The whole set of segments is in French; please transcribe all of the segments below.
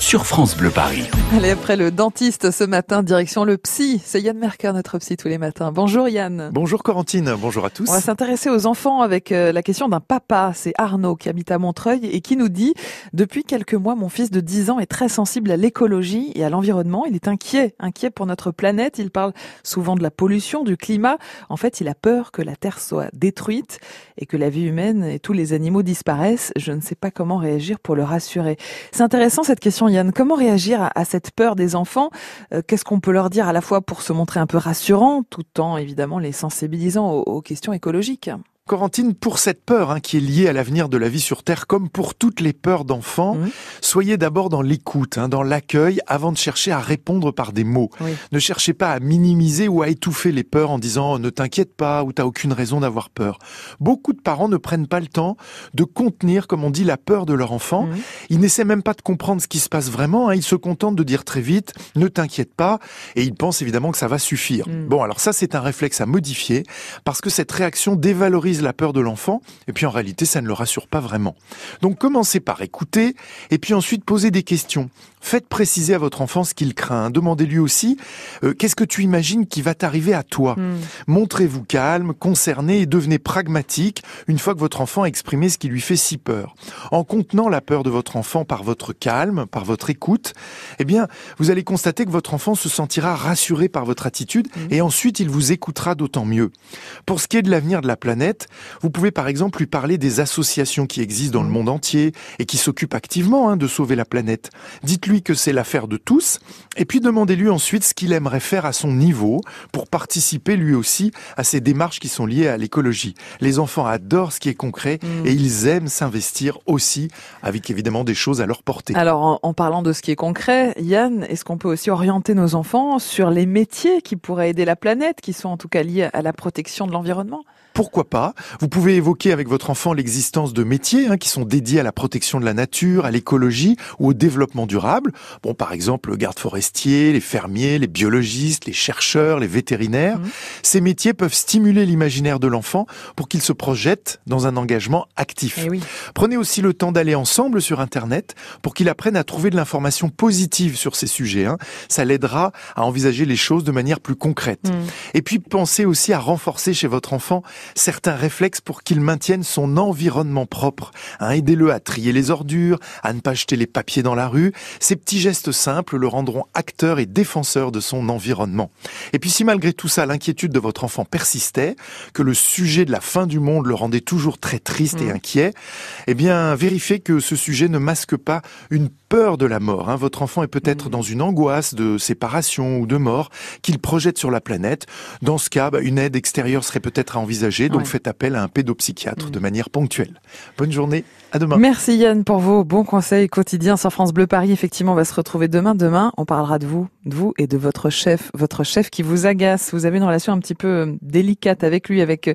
sur France Bleu Paris. Allez, après le dentiste ce matin, direction le psy. C'est Yann Merker, notre psy tous les matins. Bonjour Yann. Bonjour Corentine, bonjour à tous. On va s'intéresser aux enfants avec euh, la question d'un papa. C'est Arnaud qui habite à Montreuil et qui nous dit Depuis quelques mois, mon fils de 10 ans est très sensible à l'écologie et à l'environnement. Il est inquiet, inquiet pour notre planète. Il parle souvent de la pollution, du climat. En fait, il a peur que la Terre soit détruite et que la vie humaine et tous les animaux disparaissent. Je ne sais pas comment réagir pour le rassurer. C'est intéressant cette question Yann. Comment réagir à, cette peur des enfants? Euh, Qu'est-ce qu'on peut leur dire à la fois pour se montrer un peu rassurant, tout en évidemment les sensibilisant aux questions écologiques? Corentine, pour cette peur hein, qui est liée à l'avenir de la vie sur Terre, comme pour toutes les peurs d'enfants, mmh. soyez d'abord dans l'écoute, hein, dans l'accueil, avant de chercher à répondre par des mots. Ne cherchez pas à minimiser ou à étouffer les peurs en disant ne t'inquiète pas ou t'as aucune raison d'avoir peur. Beaucoup de parents ne prennent pas le temps de contenir, comme on dit, la peur de leur enfant. Mmh. Ils n'essaient même pas de comprendre ce qui se passe vraiment. Hein. Ils se contentent de dire très vite ne t'inquiète pas et ils pensent évidemment que ça va suffire. Mmh. Bon, alors ça c'est un réflexe à modifier parce que cette réaction dévalorise la peur de l'enfant, et puis en réalité, ça ne le rassure pas vraiment. Donc commencez par écouter, et puis ensuite posez des questions. Faites préciser à votre enfant ce qu'il craint. Demandez-lui aussi euh, qu'est-ce que tu imagines qui va t'arriver à toi. Hmm. Montrez-vous calme, concerné et devenez pragmatique une fois que votre enfant a exprimé ce qui lui fait si peur. En contenant la peur de votre enfant par votre calme, par votre écoute, eh bien, vous allez constater que votre enfant se sentira rassuré par votre attitude hmm. et ensuite il vous écoutera d'autant mieux. Pour ce qui est de l'avenir de la planète, vous pouvez par exemple lui parler des associations qui existent dans le hmm. monde entier et qui s'occupent activement hein, de sauver la planète. Dites-lui que c'est l'affaire de tous, et puis demandez-lui ensuite ce qu'il aimerait faire à son niveau pour participer lui aussi à ces démarches qui sont liées à l'écologie. Les enfants adorent ce qui est concret mm. et ils aiment s'investir aussi avec évidemment des choses à leur portée. Alors en, parlant de ce qui est concret, Yann, est-ce qu'on peut aussi orienter nos enfants sur les métiers qui pourraient aider la planète, qui sont en tout cas liés à la protection de l'environnement? Pourquoi pas? Vous pouvez évoquer avec votre enfant l'existence de métiers hein, qui sont dédiés à la protection de la nature, à l'écologie ou au développement durable. Bon, par exemple, le garde forestier, les fermiers, les biologistes, les chercheurs, les vétérinaires. Mmh. Ces métiers peuvent stimuler l'imaginaire de l'enfant pour qu'il se projette dans un engagement actif. Eh Prenez aussi le temps d'aller ensemble sur Internet pour qu'il apprenne à trouver de l'information positive sur ces sujets. Hein. Ça l'aidera à envisager les choses de manière plus concrète. Mmh. Et puis pensez aussi à renforcer chez votre enfant certains réflexes pour qu'il maintienne son environnement propre. Hein, Aidez-le à trier les ordures, à ne pas jeter les papiers dans la rue. Ces petits gestes simples le rendront acteur et défenseur de son environnement. Et puis si malgré tout ça, l'inquiétude de votre enfant persistait, que le sujet de la fin du monde le rendait toujours très triste et mmh. inquiet, eh bien vérifiez que ce sujet ne masque pas une peur de la mort. Hein. Votre enfant est peut-être mmh. dans une angoisse de séparation ou de mort qu'il projette sur la planète. Dans ce cas, bah, une aide extérieure serait peut-être à envisager, donc faites appel à un pédopsychiatre mmh. de manière ponctuelle. Bonne journée, à demain. Merci Yann pour vos bons conseils quotidiens sur France Bleu Paris. Effectivement, on va se retrouver demain. Demain, on parlera de vous, de vous et de votre chef, votre chef qui vous agace. Vous avez une relation un petit peu euh, délicate avec lui, avec euh,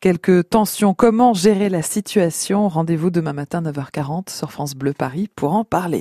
quelques tensions. Comment gérer la situation? Rendez-vous demain matin 9h40 sur France Bleu Paris pour en parler.